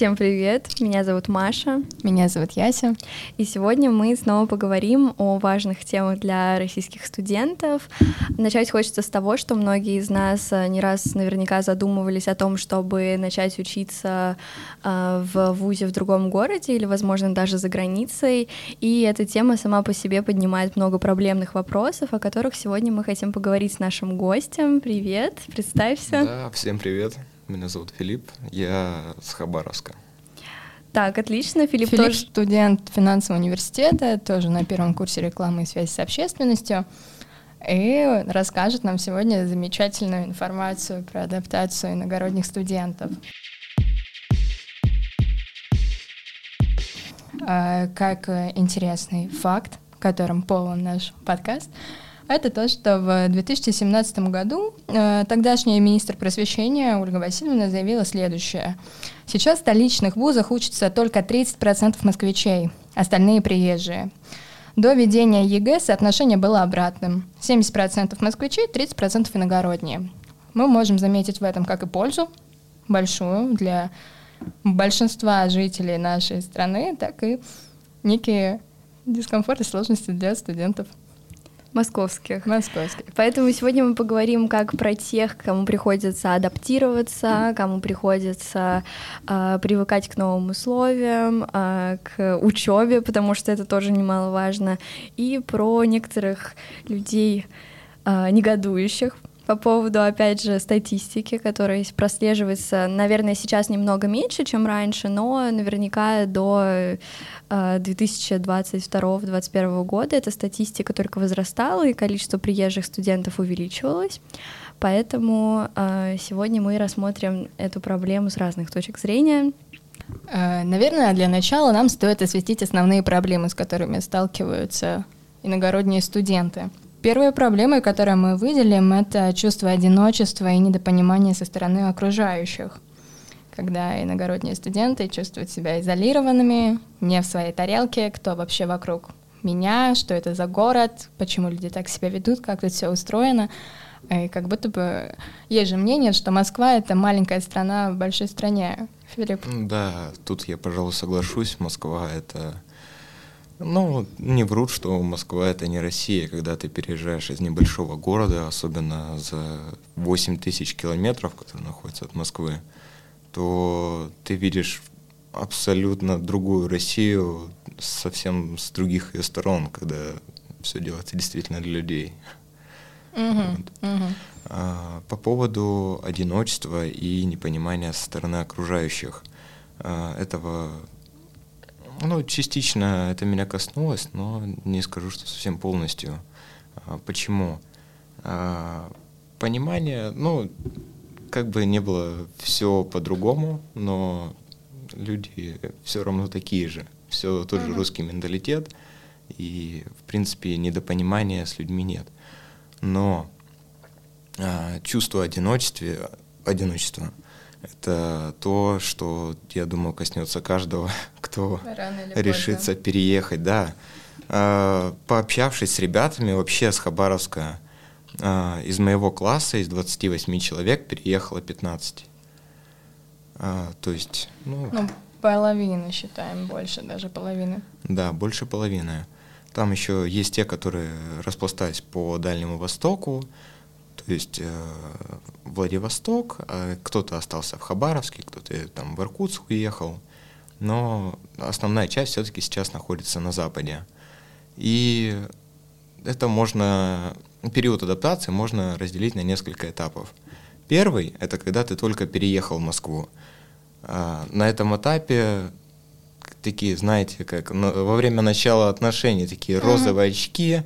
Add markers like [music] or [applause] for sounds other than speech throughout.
Всем привет, меня зовут Маша. Меня зовут Яся. И сегодня мы снова поговорим о важных темах для российских студентов. Начать хочется с того, что многие из нас э, не раз наверняка задумывались о том, чтобы начать учиться э, в ВУЗе в другом городе или, возможно, даже за границей. И эта тема сама по себе поднимает много проблемных вопросов, о которых сегодня мы хотим поговорить с нашим гостем. Привет, представься. Да, всем привет. Меня зовут Филипп, я с Хабаровска. Так, отлично. Филипп, Филипп тоже... студент финансового университета, тоже на первом курсе рекламы и связи с общественностью. И расскажет нам сегодня замечательную информацию про адаптацию иногородних студентов. А, как интересный факт, которым полон наш подкаст — это то, что в 2017 году э, тогдашняя министр просвещения Ольга Васильевна заявила следующее. Сейчас в столичных вузах учатся только 30% москвичей, остальные приезжие. До введения ЕГЭ соотношение было обратным. 70% москвичей, 30% иногородние. Мы можем заметить в этом как и пользу большую для большинства жителей нашей страны, так и некие дискомфорты сложности для студентов. Московских. Московских. Поэтому сегодня мы поговорим как про тех, кому приходится адаптироваться, кому приходится э, привыкать к новым условиям, э, к учебе, потому что это тоже немаловажно, и про некоторых людей э, негодующих, по поводу, опять же, статистики, которая прослеживается, наверное, сейчас немного меньше, чем раньше, но наверняка до 2022-2021 э, года эта статистика только возрастала, и количество приезжих студентов увеличивалось. Поэтому э, сегодня мы рассмотрим эту проблему с разных точек зрения. Э, наверное, для начала нам стоит осветить основные проблемы, с которыми сталкиваются иногородние студенты. Первая проблема, которую мы выделим, это чувство одиночества и недопонимания со стороны окружающих. Когда иногородние студенты чувствуют себя изолированными, не в своей тарелке, кто вообще вокруг меня, что это за город, почему люди так себя ведут, как тут все устроено. И как будто бы есть же мнение, что Москва — это маленькая страна в большой стране. Филипп? Да, тут я, пожалуй, соглашусь. Москва — это ну, не врут, что Москва это не Россия, когда ты переезжаешь из небольшого города, особенно за 8 тысяч километров, которые находятся от Москвы, то ты видишь абсолютно другую Россию совсем с других ее сторон, когда все делается действительно для людей. Uh-huh, вот. uh-huh. А, по поводу одиночества и непонимания со стороны окружающих. А, этого ну, частично это меня коснулось, но не скажу, что совсем полностью. А, почему? Понимание, ну, как бы не было все по-другому, но люди все равно такие же. Все тот же русский менталитет, и, в принципе, недопонимания с людьми нет. Но а, чувство одиночества, одиночества это то, что, я думаю, коснется каждого, [laughs] кто решится позже. переехать, да. А, пообщавшись с ребятами вообще с Хабаровска, из моего класса, из 28 человек, переехало 15. А, то есть, ну... Ну, половина считаем, больше даже половины. Да, больше половины. Там еще есть те, которые распластались по Дальнему Востоку, то есть э, Владивосток, а кто-то остался в Хабаровске, кто-то там в Иркутск уехал, но основная часть все-таки сейчас находится на Западе. И это можно, период адаптации можно разделить на несколько этапов. Первый — это когда ты только переехал в Москву. А, на этом этапе такие, знаете, как во время начала отношений, такие розовые очки,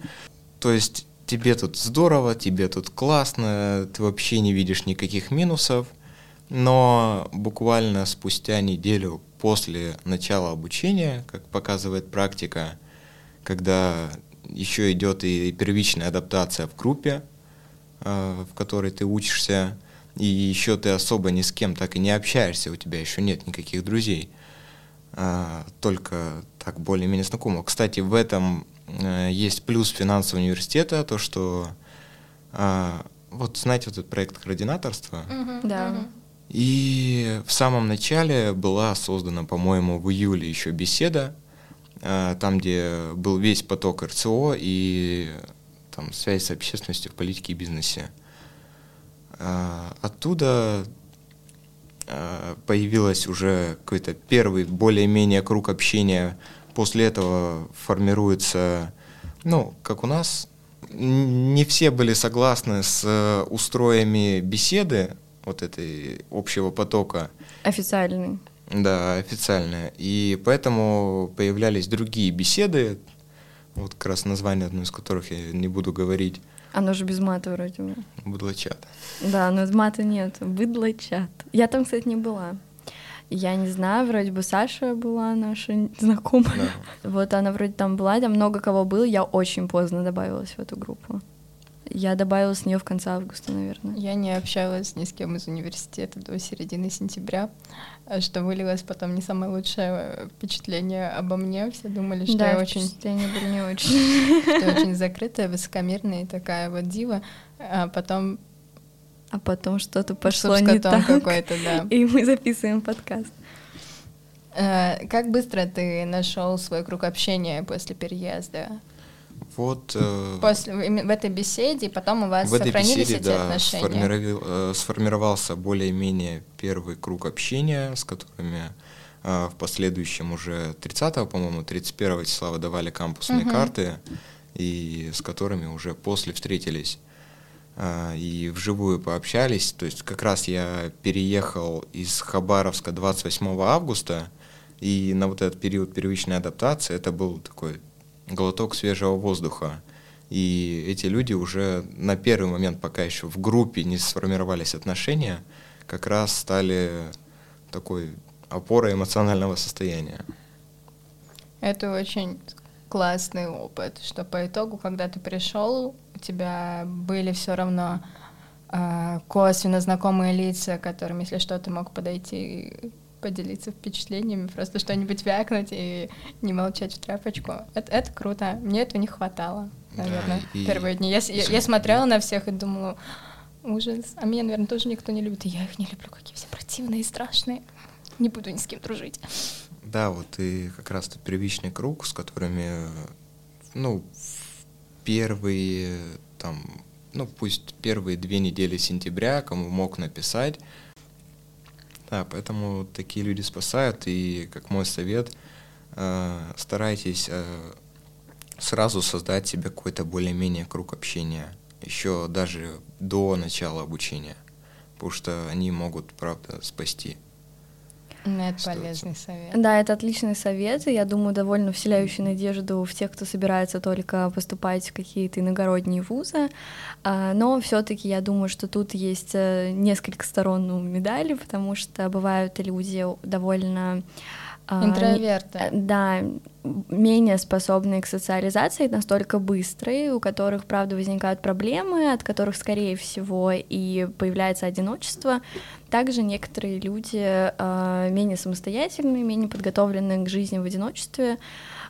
то есть тебе тут здорово, тебе тут классно, ты вообще не видишь никаких минусов, но буквально спустя неделю после начала обучения, как показывает практика, когда еще идет и первичная адаптация в группе, э, в которой ты учишься, и еще ты особо ни с кем так и не общаешься, у тебя еще нет никаких друзей, э, только так более-менее знакомых. Кстати, в этом Э, есть плюс финансового университета, то, что а, вот знаете вот этот проект координаторства, да. И в самом начале была создана, по-моему, в июле еще беседа, там, где был весь поток РЦО и там, связь с общественностью в политике и бизнесе. Э, оттуда э, появилась уже какой-то первый более-менее круг общения. После этого формируется, ну, как у нас, не все были согласны с устроями беседы, вот этой общего потока. Официальный. Да, официальная. И поэтому появлялись другие беседы, вот как раз название одно из которых я не буду говорить. Оно же без мата вроде бы. Быдлочат. Да, но мата нет. Быдлочат. Я там, кстати, не была. Я не знаю, вроде бы Саша была наша знакомая. Да. Вот она вроде там была, там много кого было. Я очень поздно добавилась в эту группу. Я добавила с нее в конце августа, наверное. Я не общалась ни с кем из университета до середины сентября, а что вылилось потом не самое лучшее впечатление обо мне. Все думали, что да, я очень... впечатления были не [laughs] очень. Что очень закрытая, высокомерная и такая вот дива. А потом... А потом что-то пошло не так. какой-то, да. И мы записываем подкаст. А, как быстро ты нашел свой круг общения после переезда? Вот э, После, в этой беседе, потом у вас в этой сохранились беседе, эти да, отношения? Сформировал, э, сформировался более-менее первый круг общения, с которыми э, в последующем уже 30 по-моему, 31 числа выдавали кампусные угу. карты, и с которыми уже после встретились э, и вживую пообщались. То есть как раз я переехал из Хабаровска 28 августа, и на вот этот период первичной адаптации это был такой глоток свежего воздуха. И эти люди уже на первый момент, пока еще в группе не сформировались отношения, как раз стали такой опорой эмоционального состояния. Это очень классный опыт, что по итогу, когда ты пришел, у тебя были все равно э, косвенно знакомые лица, которым, если что, ты мог подойти поделиться впечатлениями, просто что-нибудь вякнуть и не молчать в тряпочку. Это, это круто. Мне этого не хватало, наверное, да, и... первые дни. Я, я, я смотрела на всех и думала, ужас. А меня, наверное, тоже никто не любит. И я их не люблю, какие все противные и страшные. Не буду ни с кем дружить. Да, вот и как раз тот первичный круг, с которыми, ну, первые, там, ну, пусть первые две недели сентября, кому мог написать, да, поэтому такие люди спасают, и как мой совет, э, старайтесь э, сразу создать себе какой-то более-менее круг общения, еще даже до начала обучения, потому что они могут, правда, спасти. Ну, это полезный совет. Да, это отличный совет, и я думаю, довольно вселяющий надежду в тех, кто собирается только поступать в какие-то иногородние вузы. А, но все-таки я думаю, что тут есть э, несколько сторон у медали, потому что бывают люди довольно а, Интроверты. Да, менее способные к социализации, настолько быстрые, у которых, правда, возникают проблемы, от которых, скорее всего, и появляется одиночество. Также некоторые люди э, менее самостоятельные, менее подготовленные к жизни в одиночестве,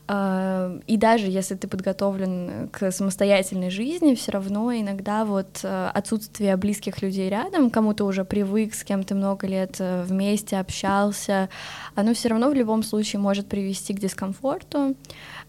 и даже если ты подготовлен к самостоятельной жизни, все равно иногда вот э, отсутствие близких людей рядом, кому то уже привык, с кем ты много лет э, вместе общался, оно все равно в любом случае может привести к дискомфорту,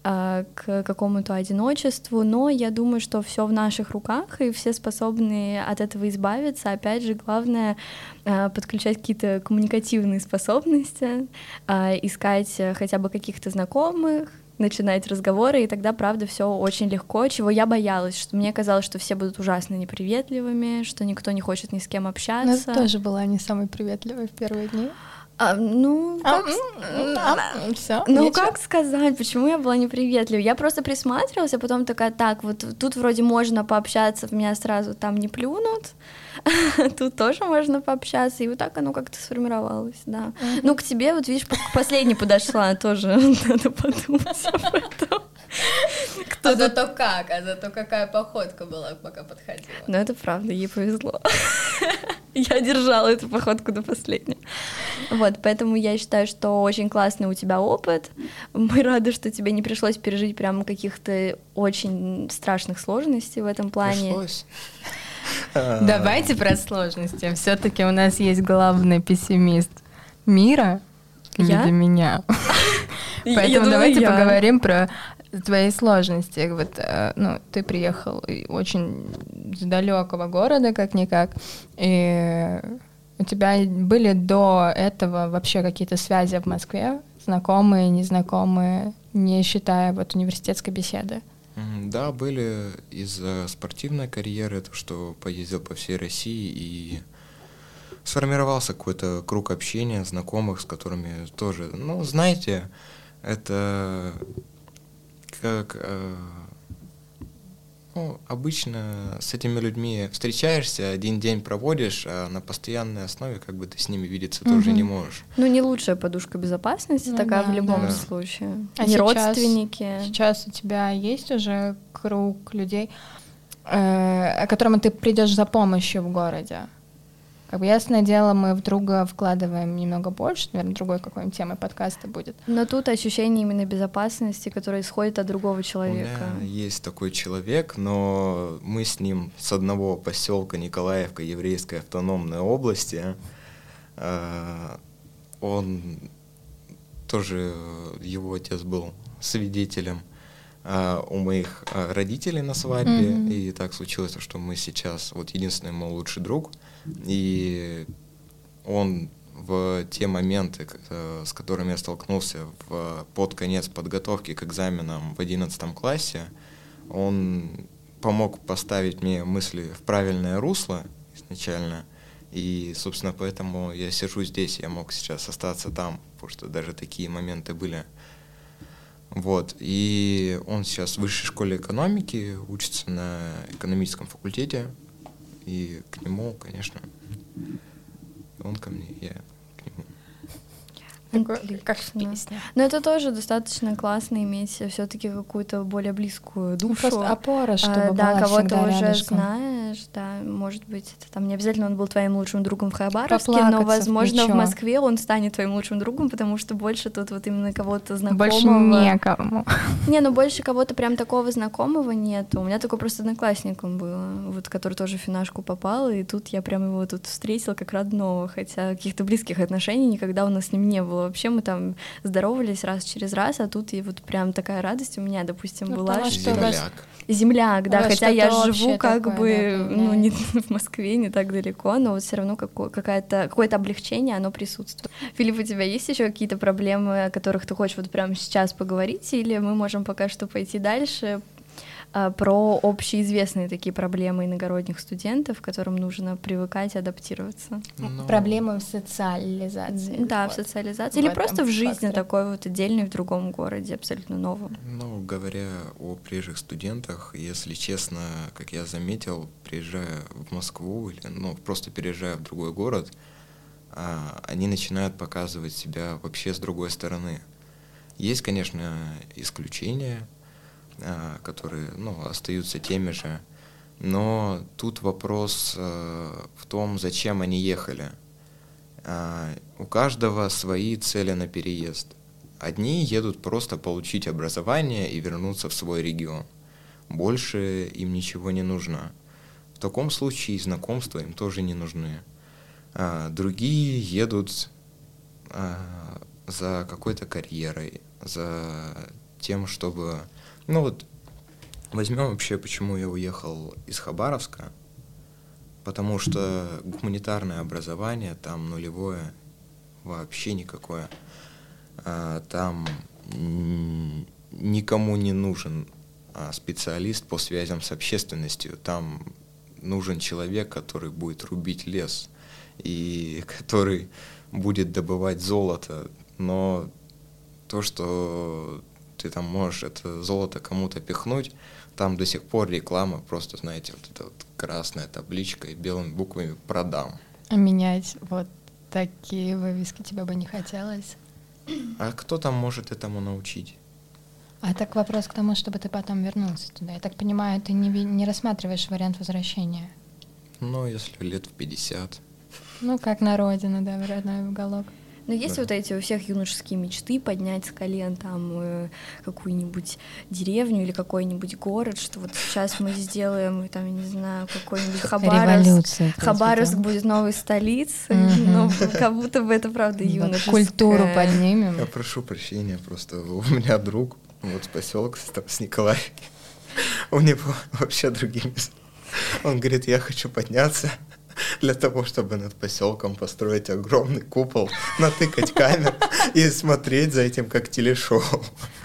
к какому-то одиночеству, но я думаю, что все в наших руках, и все способны от этого избавиться. Опять же, главное подключать какие-то коммуникативные способности, искать хотя бы каких-то знакомых, начинать разговоры, и тогда, правда, все очень легко, чего я боялась, что мне казалось, что все будут ужасно неприветливыми, что никто не хочет ни с кем общаться. Но тоже была не самой приветливой в первые дни. А, ну, а, как, а, а, все, ну ничего. как сказать, почему я была неприветлива? Я просто присматривалась, а потом такая, так, вот тут вроде можно пообщаться, в меня сразу там не плюнут, [laughs] тут тоже можно пообщаться, и вот так оно как-то сформировалось, да. Ну, к тебе, вот видишь, последний подошла, тоже [laughs] надо подумать об этом. Кто а зато как, а зато какая походка была, пока подходила. Ну, это правда, ей повезло. Я держала эту походку до последнего. Вот, поэтому я считаю, что очень классный у тебя опыт. Мы рады, что тебе не пришлось пережить прямо каких-то очень страшных сложностей в этом плане. Пришлось. Давайте про сложности. Все-таки у нас есть главный пессимист мира Я? виде меня. [laughs] Я Поэтому думаю, давайте я. поговорим про твои сложности. Вот, э, ну, ты приехал очень с далекого города, как-никак, и у тебя были до этого вообще какие-то связи в Москве, знакомые, незнакомые, не считая вот университетской беседы? Да, были из-за спортивной карьеры, то, что поездил по всей России и сформировался какой-то круг общения, знакомых, с которыми тоже, ну, знаете, это как э, ну, обычно с этими людьми встречаешься, один день проводишь, а на постоянной основе как бы ты с ними видеться тоже не можешь. Ну, не лучшая подушка безопасности, Ну такая да, в любом да. случае. А не сейчас- родственники. Сейчас у тебя есть уже круг людей, э, к которым ты придешь за помощью в городе? Как бы ясное дело, мы в друга вкладываем немного больше, наверное, другой какой-нибудь темой подкаста будет. Но тут ощущение именно безопасности, которое исходит от другого У человека. меня есть такой человек, но мы с ним с одного поселка Николаевка еврейской автономной области. Э, Он тоже, его отец был свидетелем э, у моих э, родителей на свадьбе, Мгм. и так случилось, что мы сейчас, вот единственный мой лучший друг, и он в те моменты, э, с которыми я столкнулся в, под конец подготовки к экзаменам в 11 классе, он помог поставить мне мысли в правильное русло изначально. И, собственно, поэтому я сижу здесь, я мог сейчас остаться там, потому что даже такие моменты были. Вот. И он сейчас в высшей школе экономики, учится на экономическом факультете. И к нему, конечно, он ко мне, я к нему. Такое, как Отлично. песне. Но это тоже достаточно классно иметь все-таки какую-то более близкую Ну, душу. просто опора, чтобы А, да, кого-то уже рядышком. знаешь, да, может быть, это там не обязательно он был твоим лучшим другом в Хабаровске, но, Поплакаться в возможно, в плечо. Москве он станет твоим лучшим другом, потому что больше тут вот именно кого-то знакомого. Больше некому. Не, ну больше кого-то прям такого знакомого нет. У меня такой просто одноклассником было, вот который тоже в финашку попал, и тут я прям его тут встретила как родного, хотя каких-то близких отношений никогда у нас с ним не было. Вообще мы там здоровались раз через раз, а тут и вот прям такая радость у меня, допустим, Ну, была. что Земляк. Земляк, да, вас хотя я живу как такое, бы, да, ну, не [laughs] в Москве, не так далеко, но вот все равно како- какая-то, какое-то облегчение, оно присутствует. Филипп, у тебя есть еще какие-то проблемы, о которых ты хочешь вот прямо сейчас поговорить, или мы можем пока что пойти дальше про общеизвестные такие проблемы иногородних студентов, к которым нужно привыкать, адаптироваться? Ну, Проблемы в социализации. Да, в Вот. социализации, в или просто в жизни факторе. такой вот отдельной в другом городе, абсолютно новом. Ну, говоря о приезжих студентах, если честно, как я заметил, приезжая в Москву или ну, просто переезжая в другой город, а, они начинают показывать себя вообще с другой стороны. Есть, конечно, исключения, а, которые ну, остаются теми же, но тут вопрос э, в том, зачем они ехали. А, У каждого свои цели на переезд. Одни едут просто получить образование и вернуться в свой регион. Больше им ничего не нужно. В таком случае знакомства им тоже не нужны. Другие едут за какой-то карьерой, за тем, чтобы... Ну вот, возьмем вообще, почему я уехал из Хабаровска. Потому что гуманитарное образование там нулевое, вообще никакое. А, Там никому не нужен а, специалист по связям с общественностью. Там нужен человек, который будет рубить лес и [laughs] который будет добывать золото. Но то, что ты там можешь это золото кому-то пихнуть, там до сих пор реклама, просто, знаете, вот эта вот красная табличка и белыми буквами «продам». А менять вот такие вывески тебе бы не хотелось? А кто там может этому научить? А так вопрос к тому, чтобы ты потом вернулся туда. Я так понимаю, ты не, не рассматриваешь вариант возвращения. Ну, если лет в 50. Ну, как на родину, да, в родной уголок. Но есть да. вот эти у всех юношеские мечты поднять с колен там э, какую-нибудь деревню или какой-нибудь город, что вот сейчас мы сделаем, там, я не знаю, какой-нибудь Хабаровск. Хабаровск будет новой столицей, но как будто бы это правда юношеская. Культуру поднимем. Я прошу прощения, просто у меня друг, вот с поселка, с Николаевки, [laughs] у него вообще другие места. Он говорит, я хочу подняться [laughs] для того, чтобы над поселком построить огромный купол, натыкать камер и смотреть за этим как телешоу.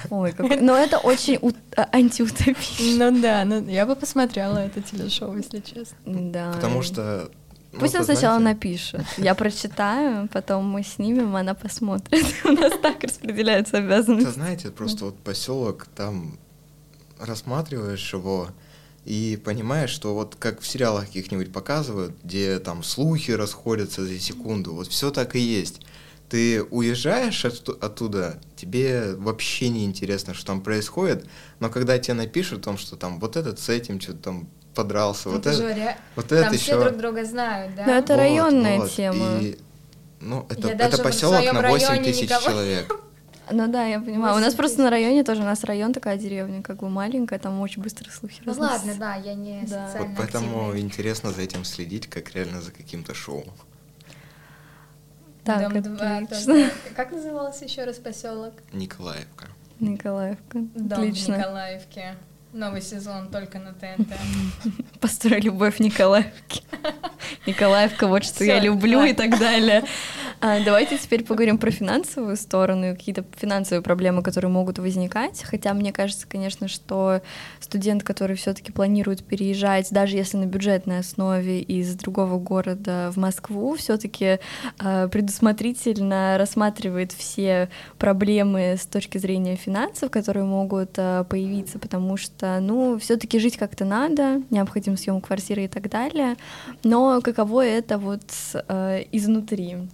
Ой, как... но это очень у... А, антиутопично. Ну да, ну, я бы посмотрела это телешоу, если честно. Да. Потому что ну, Пусть он сначала знаете... напишет. Я прочитаю, потом мы снимем, она посмотрит. [laughs] У нас так распределяются обязанности. Это знаете, просто вот поселок, там рассматриваешь его, и понимаешь, что вот как в сериалах каких-нибудь показывают, где там слухи расходятся за секунду, вот все так и есть. Ты уезжаешь от, оттуда, тебе вообще не интересно, что там происходит, но когда тебе напишут о том, что там вот этот с этим что-то там подрался, ну, вот это, ре... вот там это все еще... друг друга знают, да? Но это вот, районная вот. тема. И, ну, это, это поселок на 8 тысяч никого... человек. [laughs] Ну да, я понимаю. У нас просто на районе тоже, у нас район такая деревня, как бы маленькая, там очень быстро слухи Ну ладно, да, я не да. Вот поэтому активный. интересно за этим следить, как реально за каким-то шоу. Так, Дом 2, тоже. Как назывался еще раз поселок? Николаевка. Николаевка. Дом Отлично. в Николаевке. Новый сезон только на ТНТ. [laughs] Построй любовь Николаевки. [laughs] Николаевка, вот что я люблю и так далее. [laughs] А, давайте теперь поговорим про финансовую сторону и какие-то финансовые проблемы, которые могут возникать. Хотя мне кажется, конечно, что студент, который все-таки планирует переезжать, даже если на бюджетной основе из другого города в Москву, все-таки э, предусмотрительно рассматривает все проблемы с точки зрения финансов, которые могут э, появиться, потому что, ну, все-таки жить как-то надо, необходим съем квартиры и так далее. Но каково это вот э, изнутри?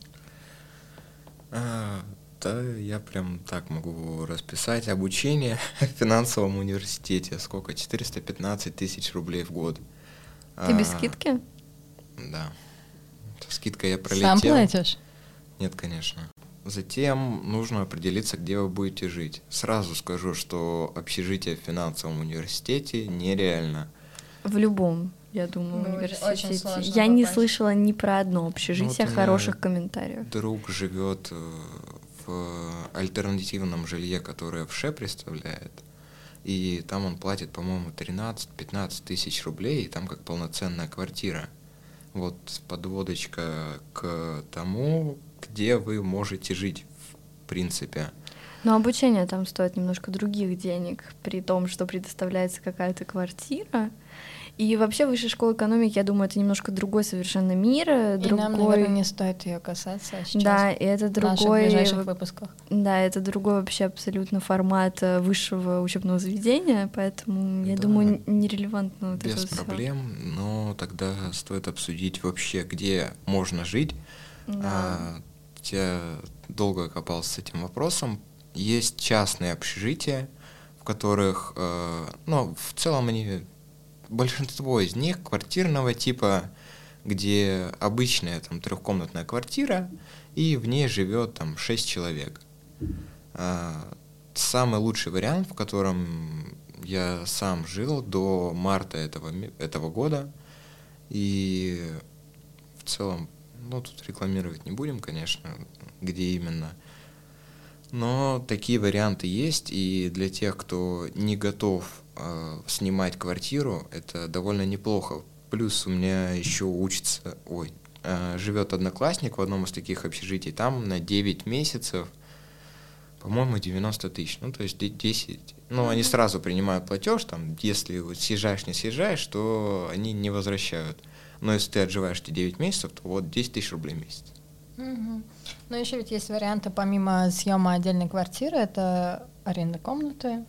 А, да, я прям так могу расписать. Обучение [laughs] в финансовом университете. Сколько? 415 тысяч рублей в год. Ты а, без скидки? Да. Скидка я пролетел. Сам платишь? Нет, конечно. Затем нужно определиться, где вы будете жить. Сразу скажу, что общежитие в финансовом университете нереально. В любом я думаю, в университете. Я не слышала ни про одно общежитие ну, вот хороших комментариев. Друг живет э, в альтернативном жилье, которое в ШЕ представляет. И там он платит, по-моему, 13-15 тысяч рублей, и там как полноценная квартира. Вот подводочка к тому, где вы можете жить, в принципе. Но обучение там стоит немножко других денег, при том, что предоставляется какая-то квартира. И вообще высшая школа экономики, я думаю, это немножко другой совершенно мир. И другой... нам, наверное, не стоит ее касаться сейчас. Да, и это другой... В ближайших выпусках. Да, это другой вообще абсолютно формат э, высшего учебного заведения, поэтому, я да. думаю, нерелевантно вот Без это проблем, всё. но тогда стоит обсудить вообще, где можно жить. Да. А, я долго копался с этим вопросом. Есть частные общежития, в которых, э, ну, в целом они большинство из них квартирного типа, где обычная там трехкомнатная квартира, и в ней живет там шесть человек. А, самый лучший вариант, в котором я сам жил до марта этого, этого года, и в целом, ну, тут рекламировать не будем, конечно, где именно. Но такие варианты есть, и для тех, кто не готов э, снимать квартиру, это довольно неплохо. Плюс у меня еще учится, ой, э, живет одноклассник в одном из таких общежитий, там на 9 месяцев, по-моему, 90 тысяч, ну, то есть 10. Ну, они сразу принимают платеж, там, если вот съезжаешь, не съезжаешь, то они не возвращают. Но если ты отживаешь эти 9 месяцев, то вот 10 тысяч рублей в месяц. Угу. Но еще ведь есть варианты, помимо съема отдельной квартиры, это аренда комнаты,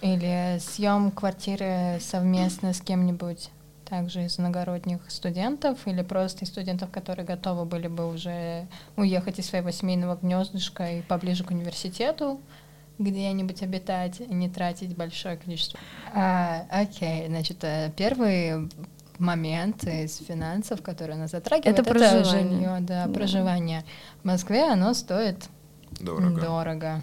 или съем квартиры совместно с кем-нибудь также из иногородних студентов или просто из студентов, которые готовы были бы уже уехать из своего семейного гнездышка и поближе к университету, где-нибудь обитать и не тратить большое количество. А, окей, значит, э, первый момент из финансов, который нас затрагивает. Это проживание. жилье, да, Да. проживание. В Москве оно стоит Дорого. дорого.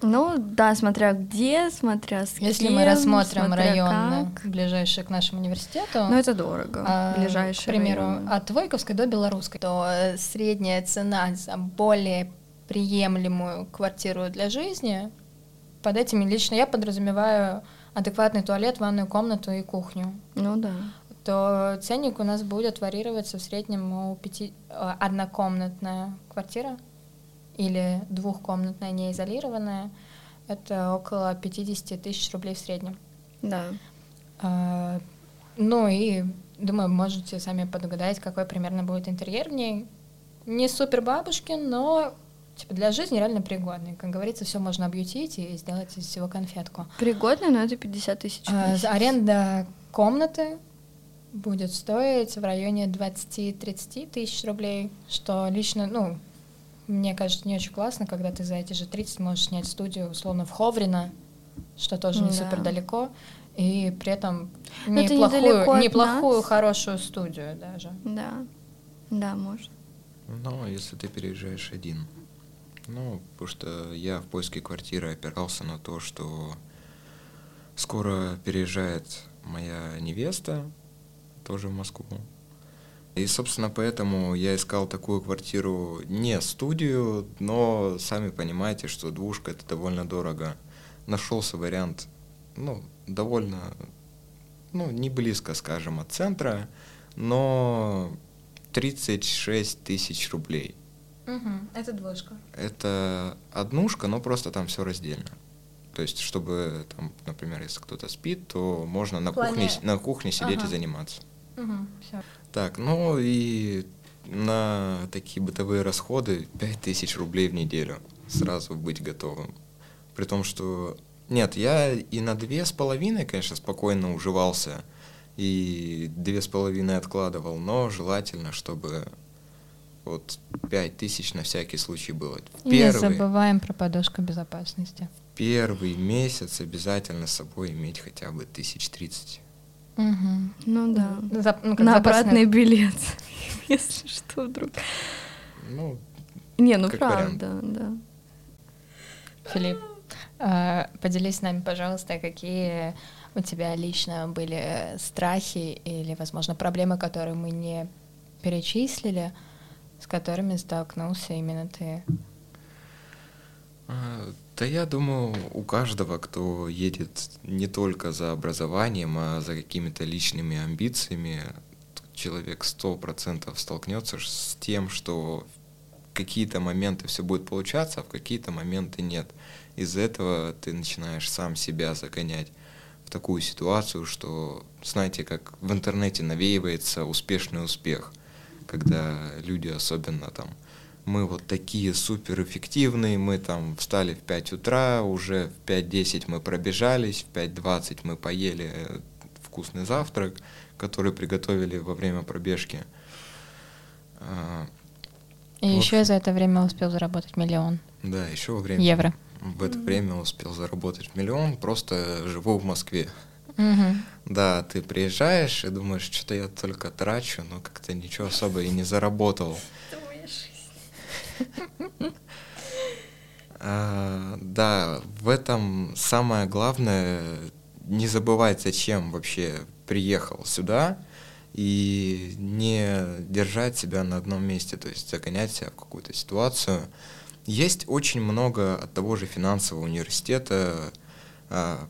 Ну, да, смотря где, смотря с Если кем, мы рассмотрим смотря районы, как. ближайшие к нашему университету, Ну, это дорого, а, ближайшие к примеру, районы. от Войковской до Белорусской, то э, средняя цена за более приемлемую квартиру для жизни, под этими лично я подразумеваю адекватный туалет, ванную комнату и кухню, Ну, да. То ценник у нас будет варьироваться в среднем у пяти, э, однокомнатная квартира или двухкомнатная неизолированная, это около 50 тысяч рублей в среднем. Да. А, Ну и, думаю, можете сами подугадать, какой примерно будет интерьер в ней. Не супер бабушкин, но типа для жизни реально пригодный. Как говорится, все можно объютить и сделать из всего конфетку. Пригодно, но это 50 тысяч. А, Аренда комнаты будет стоить в районе 20-30 тысяч рублей, что лично, ну, мне кажется, не очень классно, когда ты за эти же 30 можешь снять студию, условно, в Ховрино, что тоже не Да. супер далеко, и при этом Но это неплохую, неплохую хорошую студию даже. Да. Да, может. Но если ты переезжаешь один. Ну, потому что я в поиске квартиры опирался на то, что скоро переезжает моя невеста, тоже в Москву. И, собственно, поэтому я искал такую квартиру не студию, но сами понимаете, что двушка это довольно дорого. Нашелся вариант, ну, довольно, ну, не близко, скажем, от центра, но 36 тысяч рублей. Это двушка. Это однушка, но просто там все раздельно. То есть, чтобы там, например, если кто-то спит, то можно на плане- кухне, на кухне сидеть Ага. и заниматься. Все. Так, ну и на такие бытовые расходы 5000 рублей в неделю. Сразу быть готовым. При том, что... Нет, я и на две с половиной, конечно, спокойно уживался. И две с половиной откладывал, но желательно, чтобы вот пять тысяч на всякий случай было. В Не первый, забываем про подушку безопасности. первый месяц обязательно с собой иметь хотя бы тысяч тридцать. Мгм. Ну да. Зап- ну, как На запасной. обратный билет, [laughs] если что вдруг. Ну, Не, ну Как правда, да. Филипп, а, поделись с нами, пожалуйста, какие у тебя лично были страхи или, возможно, проблемы, которые мы не перечислили, с которыми столкнулся именно ты. Да я думаю, у каждого, кто едет не только за образованием, а за какими-то личными амбициями, человек сто процентов столкнется с тем, что какие-то моменты все будет получаться, а в какие-то моменты нет. Из-за этого ты начинаешь сам себя загонять в такую ситуацию, что, знаете, как в интернете навеивается успешный успех, когда люди особенно там мы вот такие суперэффективные, мы там встали в 5 утра, уже в 5.10 мы пробежались, в 5.20 мы поели э, вкусный завтрак, который приготовили во время пробежки. А, И В еще за это время успел заработать миллион Да, еще во время... евро. В это время успел заработать миллион, просто живу в Москве. Мгм. Да, ты приезжаешь и думаешь, что-то я только трачу, но как-то ничего особо и не заработал. А, да, в этом самое главное не забывать, зачем вообще приехал сюда и не держать себя на одном месте, то есть загонять себя в какую-то ситуацию. Есть очень много от того же финансового университета а,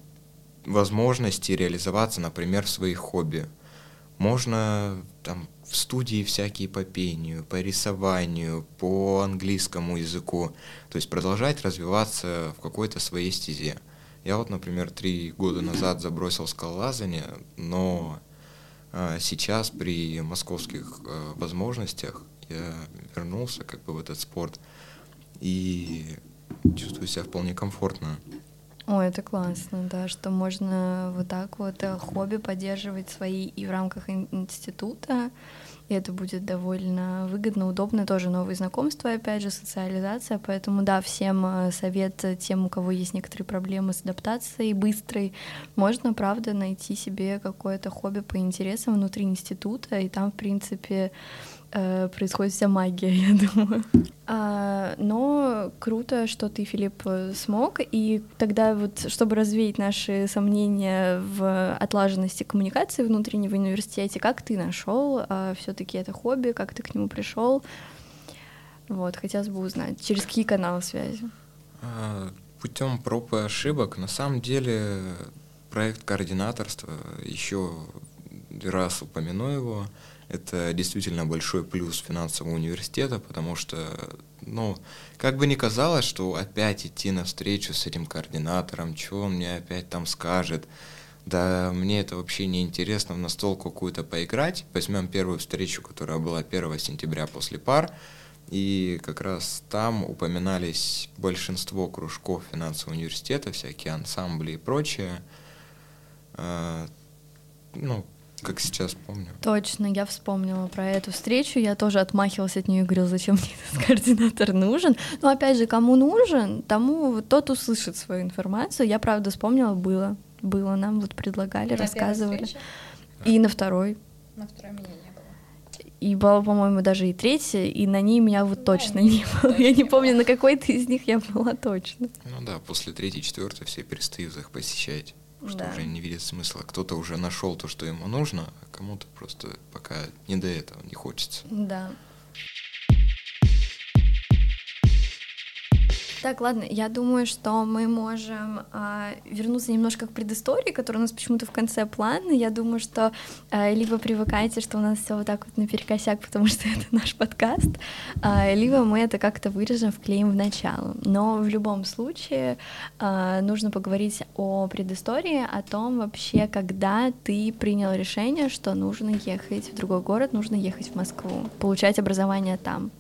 возможностей реализоваться, например, в своих хобби. Можно там в студии всякие по пению, по рисованию, по английскому языку, то есть продолжать развиваться в какой-то своей стезе. Я вот, например, три года назад забросил скалолазание, но а, сейчас при московских а, возможностях я вернулся как бы в этот спорт и чувствую себя вполне комфортно. О, это классно, да, что можно вот так вот э, хобби поддерживать свои и в рамках института, и это будет довольно выгодно, удобно, тоже новые знакомства, опять же, социализация, поэтому, да, всем э, совет тем, у кого есть некоторые проблемы с адаптацией быстрой, можно, правда, найти себе какое-то хобби по интересам внутри института, и там, в принципе, э, происходит вся магия, [laughs] я думаю. А, но круто, что ты, Филипп, смог. И тогда вот, чтобы развеять наши сомнения в отлаженности коммуникации внутренней в университете, как ты нашел а, все-таки это хобби, как ты к нему пришел? Вот, хотелось бы узнать, через какие каналы связи? А, путем проб и ошибок. На самом деле проект координаторства, еще раз упомяну его, это действительно большой плюс финансового университета, потому что, ну, как бы ни казалось, что опять идти на встречу с этим координатором, что он мне опять там скажет, да мне это вообще не интересно в настолку какую-то поиграть. Возьмем первую встречу, которая была 1 сентября после пар, и как раз там упоминались большинство кружков финансового университета, всякие ансамбли и прочее. А, ну, как сейчас помню. Точно, я вспомнила про эту встречу, я тоже отмахивалась от нее и говорила, зачем мне этот [laughs] координатор нужен. Но опять же, кому нужен, тому тот услышит свою информацию. Я правда вспомнила, было, было, нам вот предлагали, на рассказывали. И на второй. На второй меня не было. И была, по-моему, даже и третья, и на ней меня вот да, точно не [laughs] было. Я не помню, на какой-то из них я была точно. Ну да, после третьей, четвертой все перестают их посещать что да. уже не видит смысла. Кто-то уже нашел то, что ему нужно, а кому-то просто пока не до этого не хочется. Да. Так, ладно, я думаю, что мы можем э, вернуться немножко к предыстории, которая у нас почему-то в конце плана. Я думаю, что э, либо привыкайте, что у нас все вот так вот наперекосяк, потому что [laughs] это наш подкаст, э, либо мы это как-то вырежем, вклеим в начало. Но в любом случае э, нужно поговорить о предыстории, о том вообще, когда ты принял решение, что нужно ехать в другой город, нужно ехать в Москву, получать образование там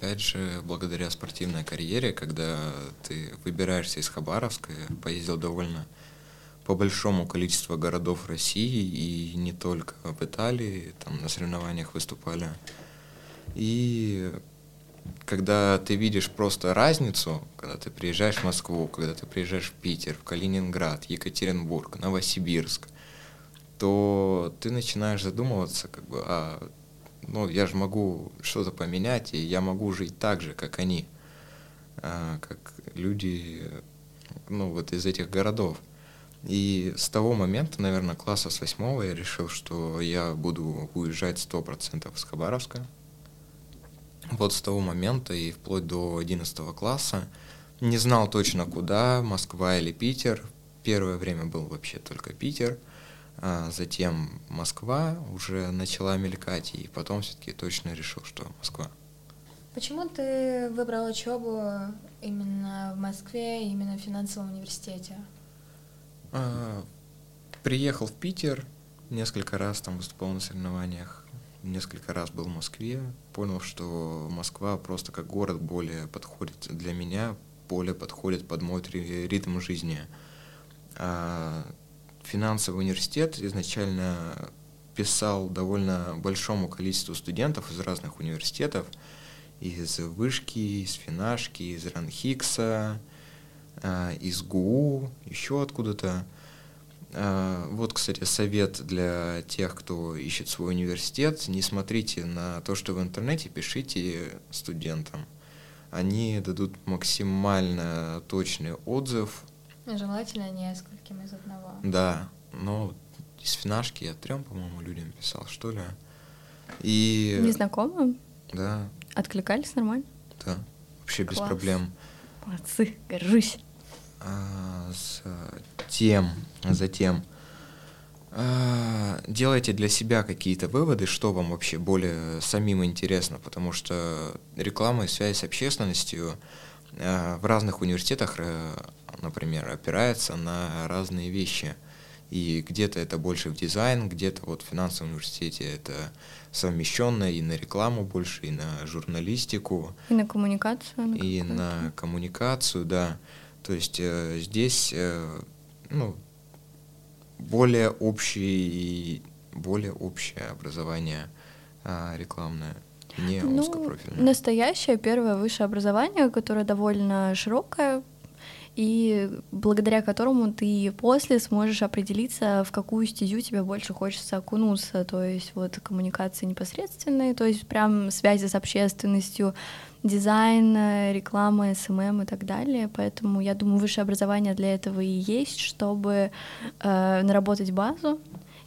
опять же, благодаря спортивной карьере, когда ты выбираешься из Хабаровска, я поездил довольно по большому количеству городов России и не только в Италии, там на соревнованиях выступали. И когда ты видишь просто разницу, когда ты приезжаешь в Москву, когда ты приезжаешь в Питер, в Калининград, Екатеринбург, Новосибирск, то ты начинаешь задумываться, как бы, а ну, я же могу что-то поменять, и я могу жить так же, как они, а, как люди, ну, вот из этих городов. И с того момента, наверное, класса с восьмого я решил, что я буду уезжать сто процентов из Хабаровска. Вот с того момента и вплоть до одиннадцатого класса не знал точно куда, Москва или Питер. Первое время был вообще только Питер – а затем Москва уже начала мелькать, и потом все-таки точно решил, что Москва. Почему ты выбрал учебу именно в Москве, именно в финансовом университете? А, приехал в Питер, несколько раз там выступал на соревнованиях, несколько раз был в Москве, понял, что Москва просто как город более подходит для меня, более подходит под мой ритм жизни. А финансовый университет изначально писал довольно большому количеству студентов из разных университетов, из Вышки, из Финашки, из Ранхикса, а, из ГУ, еще откуда-то. А, вот, кстати, совет для тех, кто ищет свой университет. Не смотрите на то, что в интернете, пишите студентам. Они дадут максимально точный отзыв Желательно нескольким из одного. Да, но из финашки я трем, по-моему, людям писал, что ли. И... Незнакомым? Да. Откликались нормально? Да, вообще Класс. без проблем. Молодцы, горжусь. А, тем, затем а, делайте для себя какие-то выводы, что вам вообще более самим интересно, потому что реклама и связь с общественностью в разных университетах э, например, опирается на разные вещи. И где-то это больше в дизайн, где-то вот в финансовом университете это совмещенно и на рекламу больше, и на журналистику. И на коммуникацию. На и на коммуникацию, да. То есть э, здесь э, ну, более общий, более общее образование а, рекламное, не Ну, узкопрофильное. настоящее первое высшее образование, которое довольно широкое, и благодаря которому ты после сможешь определиться, в какую стезю тебе больше хочется окунуться, то есть вот коммуникации непосредственные, то есть прям связи с общественностью, дизайн, реклама, SMM и так далее. Поэтому я думаю, высшее образование для этого и есть, чтобы э, наработать базу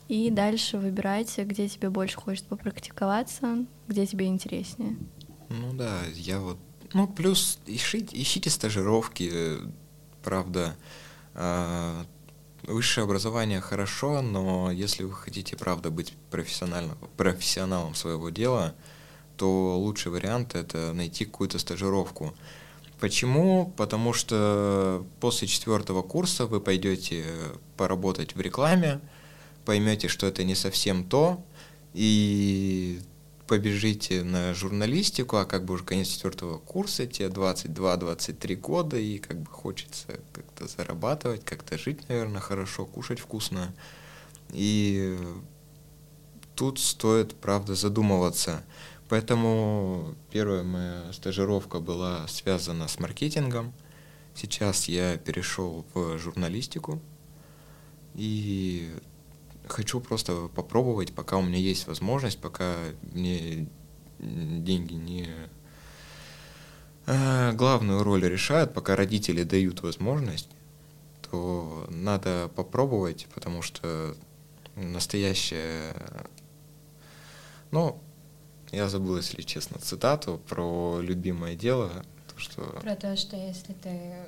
и дальше выбирать, где тебе больше хочется попрактиковаться, где тебе интереснее. Ну да, я вот... Ну, плюс ищите, ищите стажировки, правда. А, Высшее образование хорошо, но если вы хотите, правда, быть профессиональным, профессионалом своего дела, то лучший вариант это найти какую-то стажировку. Почему? Потому что после четвертого курса вы пойдете поработать в рекламе, поймете, что это не совсем то, и побежите на журналистику, а как бы уже конец четвертого курса, тебе 22-23 года, и как бы хочется как-то зарабатывать, как-то жить, наверное, хорошо, кушать вкусно. И тут стоит, правда, задумываться. Поэтому первая моя стажировка была связана с маркетингом. Сейчас я перешел в журналистику. И хочу просто попробовать, пока у меня есть возможность, пока мне деньги не э, главную роль решают, пока родители дают возможность, то надо попробовать, потому что настоящее... Ну, я забыл, если честно, цитату про любимое дело, то что... Про то, что если ты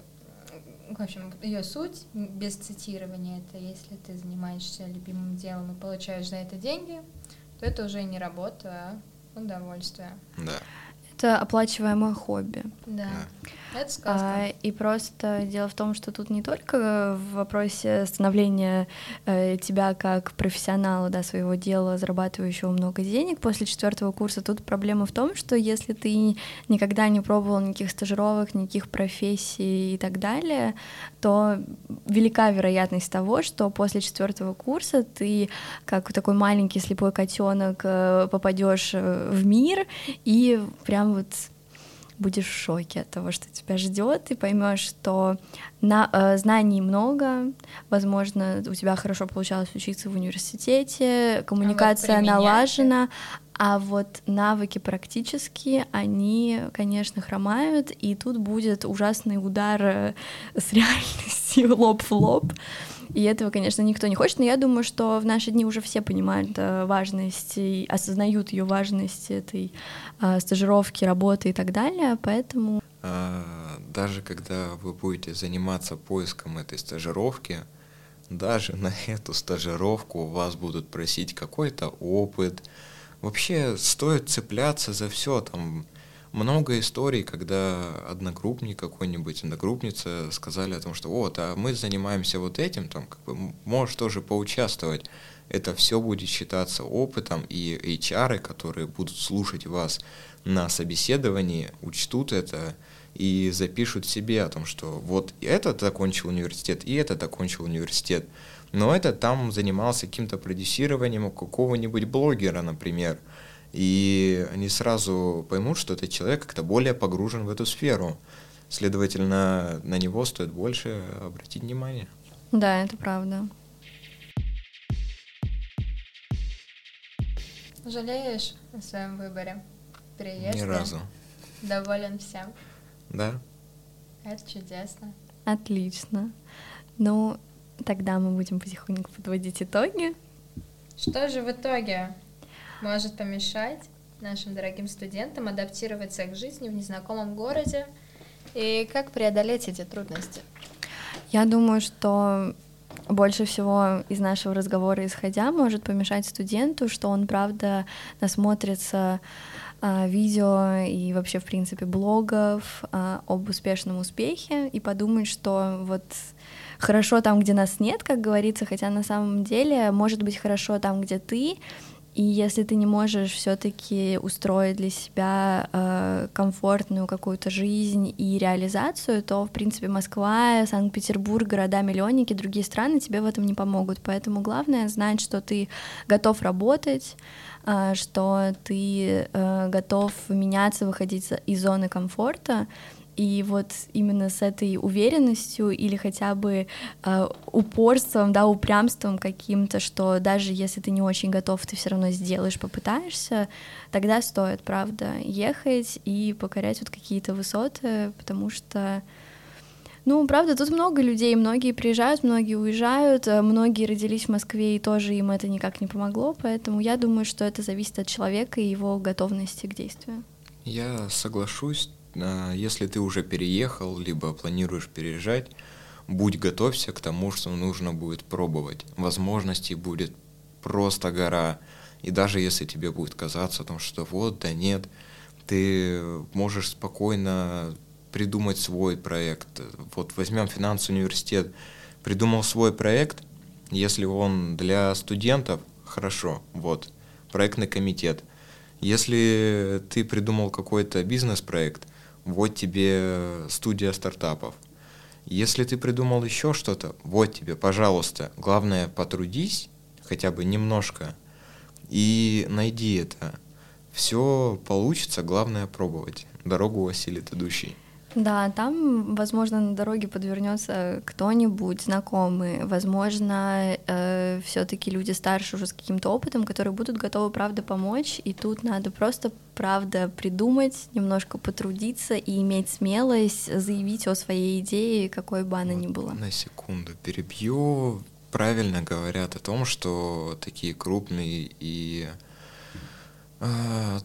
в общем, ее суть, без цитирования, это если ты занимаешься любимым делом и получаешь за это деньги, то это уже не работа, а удовольствие. Да. Это оплачиваемое хобби. Да. Да. Это сказка. А, и просто дело в том, что тут не только в вопросе становления э, тебя как профессионала да, своего дела, зарабатывающего много денег после четвертого курса, тут проблема в том, что если ты никогда не пробовал никаких стажировок, никаких профессий и так далее, то велика вероятность того, что после четвертого курса ты как такой маленький слепой котенок э, попадешь э, в мир и прям вот будешь в шоке от того, что тебя ждет, и поймешь, что на, э, знаний много, возможно, у тебя хорошо получалось учиться в университете, коммуникация А вот налажена, а вот навыки практические, они, конечно, хромают, и тут будет ужасный удар э, с реальностью [laughs] лоб в лоб. И этого, конечно, никто не хочет, но я думаю, что в наши дни уже все понимают э, важность и осознают ее важность этой э, стажировки, работы и так далее, поэтому А, Даже когда вы будете заниматься поиском этой стажировки, даже [laughs] на эту стажировку вас будут просить какой-то опыт. Вообще стоит цепляться за все. Там много историй, когда одногруппник какой-нибудь, одногруппница сказали о том, что вот, а мы занимаемся вот этим, там, как бы, можешь тоже поучаствовать. Это все будет считаться опытом, и HR, которые будут слушать вас на собеседовании, учтут это и запишут себе о том, что вот этот закончил университет, и этот закончил университет. Но этот там занимался каким-то продюсированием у какого-нибудь блогера, например. И они сразу поймут, что этот человек как-то более погружен в эту сферу. Следовательно, на него стоит больше обратить внимание. да, это правда. Жалеешь о своем выборе? Переезда? Ни разу. Доволен всем? Да? Это чудесно. Отлично. Ну, тогда мы будем потихоньку подводить итоги. Что же в итоге может помешать нашим дорогим студентам адаптироваться к жизни в незнакомом городе и как преодолеть эти трудности? Я думаю, что больше всего из нашего разговора исходя может помешать студенту, что он, правда, насмотрится видео и вообще, в принципе, блогов а, об успешном успехе и подумает, что вот хорошо там, где нас нет, как говорится, хотя на самом деле может быть хорошо там, где ты, И если ты не можешь все-таки устроить для себя э, комфортную какую-то жизнь и реализацию, то, в принципе, Москва, Санкт-Петербург, города-миллионники, другие страны тебе в этом не помогут. Поэтому главное знать, что ты готов работать, э, что ты э, готов меняться, выходить из зоны комфорта, и вот именно с этой уверенностью или хотя бы э, упорством, да, упрямством каким-то, что даже если ты не очень готов, ты все равно сделаешь, попытаешься, тогда стоит, правда, ехать и покорять вот какие-то высоты, потому что ну, правда, тут много людей, многие приезжают, многие уезжают, э, многие родились в Москве, и тоже им это никак не помогло, поэтому я думаю, что это зависит от человека и его готовности к действию. Я соглашусь, если ты уже переехал, либо планируешь переезжать, будь готовься к тому, что нужно будет пробовать. Возможностей будет просто гора. И даже если тебе будет казаться, том, что вот, да нет, ты можешь спокойно придумать свой проект. Вот возьмем финансовый университет, придумал свой проект, если он для студентов, хорошо, вот, проектный комитет. Если ты придумал какой-то бизнес-проект, вот тебе студия стартапов. Если ты придумал еще что-то, вот тебе, пожалуйста, главное потрудись хотя бы немножко и найди это. Все получится, главное пробовать. Дорогу осилит идущий. Да, там, возможно, на дороге подвернется кто-нибудь знакомый, возможно, э, все-таки люди старше уже с каким-то опытом, которые будут готовы, правда, помочь, и тут надо просто, правда, придумать, немножко потрудиться и иметь смелость заявить о своей идее, какой бы она ни была. На секунду перебью. Правильно говорят о том, что такие крупные и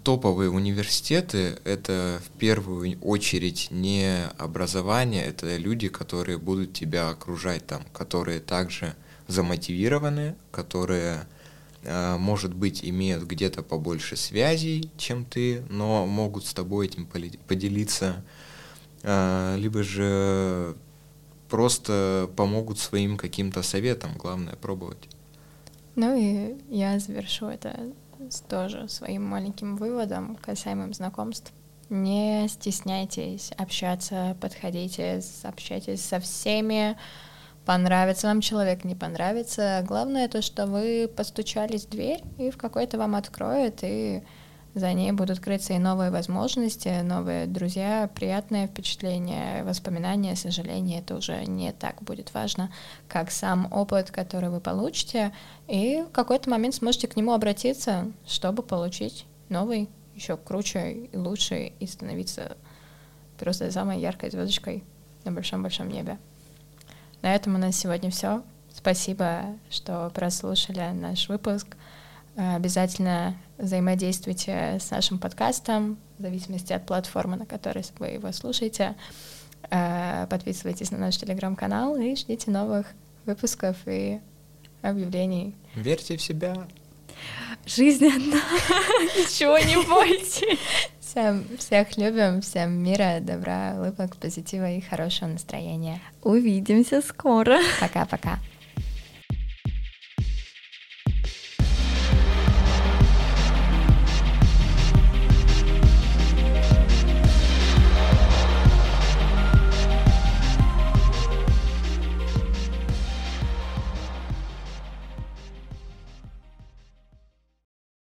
топовые университеты — это в первую очередь не образование, это люди, которые будут тебя окружать там, которые также замотивированы, которые, а, может быть, имеют где-то побольше связей, чем ты, но могут с тобой этим поделиться, а, либо же просто помогут своим каким-то советом, главное пробовать. Ну и я завершу это тоже своим маленьким выводом касаемым знакомств. Не стесняйтесь общаться, подходите, общайтесь со всеми, понравится вам человек, не понравится. Главное то, что вы постучались в дверь, и в какой-то вам откроют, и за ней будут крыться и новые возможности, новые друзья, приятные впечатления, воспоминания, сожаления. Это уже не так будет важно, как сам опыт, который вы получите, и в какой-то момент сможете к нему обратиться, чтобы получить новый, еще круче и лучше, и становиться просто самой яркой звездочкой на большом-большом небе. На этом у нас сегодня все. Спасибо, что прослушали наш выпуск. Э, обязательно взаимодействуйте с нашим подкастом, в зависимости от платформы, на которой вы его слушаете. Э, подписывайтесь на наш телеграм-канал и ждите новых выпусков и объявлений. Верьте в себя. Жизнь одна, [laughs] ничего не бойтесь. Всем, всех любим, всем мира, добра, улыбок, позитива и хорошего настроения. Увидимся скоро. Пока-пока.